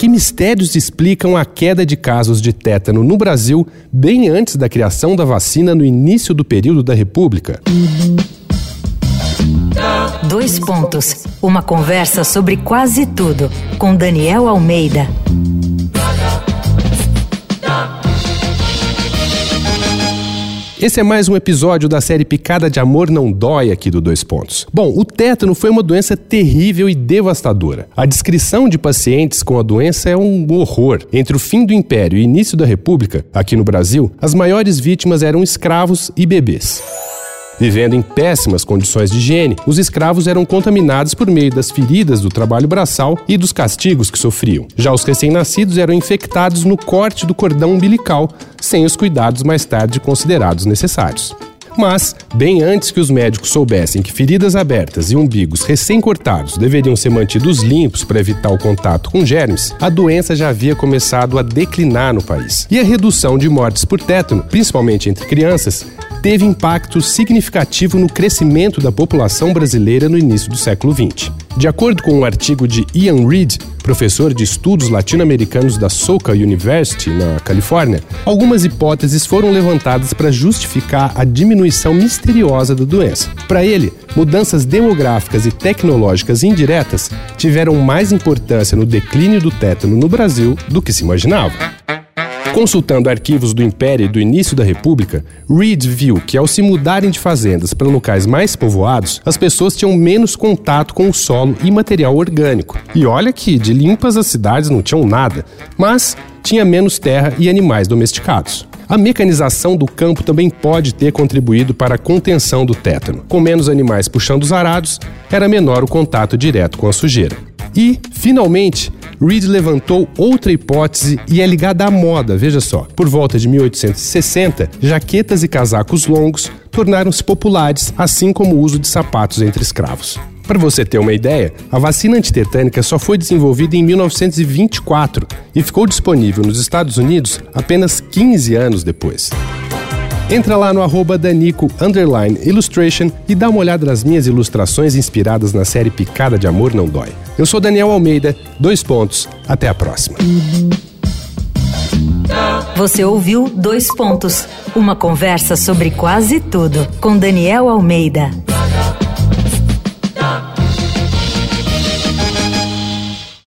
que mistérios explicam a queda de casos de tétano no Brasil bem antes da criação da vacina no início do período da República? Dois pontos. Uma conversa sobre quase tudo com Daniel Almeida. Esse é mais um episódio da série Picada de Amor Não Dói aqui do Dois Pontos. Bom, o tétano foi uma doença terrível e devastadora. A descrição de pacientes com a doença é um horror. Entre o fim do Império e início da República, aqui no Brasil, as maiores vítimas eram escravos e bebês. Vivendo em péssimas condições de higiene, os escravos eram contaminados por meio das feridas do trabalho braçal e dos castigos que sofriam. Já os recém-nascidos eram infectados no corte do cordão umbilical, sem os cuidados mais tarde considerados necessários. Mas, bem antes que os médicos soubessem que feridas abertas e umbigos recém-cortados deveriam ser mantidos limpos para evitar o contato com germes, a doença já havia começado a declinar no país. E a redução de mortes por tétano, principalmente entre crianças, teve impacto significativo no crescimento da população brasileira no início do século XX. De acordo com um artigo de Ian Reid, professor de estudos latino-americanos da Soka University, na Califórnia, algumas hipóteses foram levantadas para justificar a diminuição misteriosa da doença. Para ele, mudanças demográficas e tecnológicas indiretas tiveram mais importância no declínio do tétano no Brasil do que se imaginava. Consultando arquivos do Império e do início da República, Reed viu que ao se mudarem de fazendas para locais mais povoados, as pessoas tinham menos contato com o solo e material orgânico. E olha que de limpas as cidades não tinham nada, mas tinha menos terra e animais domesticados. A mecanização do campo também pode ter contribuído para a contenção do tétano. Com menos animais puxando os arados, era menor o contato direto com a sujeira. E, finalmente, Reed levantou outra hipótese e é ligada à moda, veja só. Por volta de 1860, jaquetas e casacos longos tornaram-se populares, assim como o uso de sapatos entre escravos. Para você ter uma ideia, a vacina antitetânica só foi desenvolvida em 1924 e ficou disponível nos Estados Unidos apenas 15 anos depois. Entra lá no arroba Danico Illustration e dá uma olhada nas minhas ilustrações inspiradas na série Picada de Amor Não Dói. Eu sou Daniel Almeida, dois pontos, até a próxima. Você ouviu Dois Pontos, uma conversa sobre quase tudo com Daniel Almeida.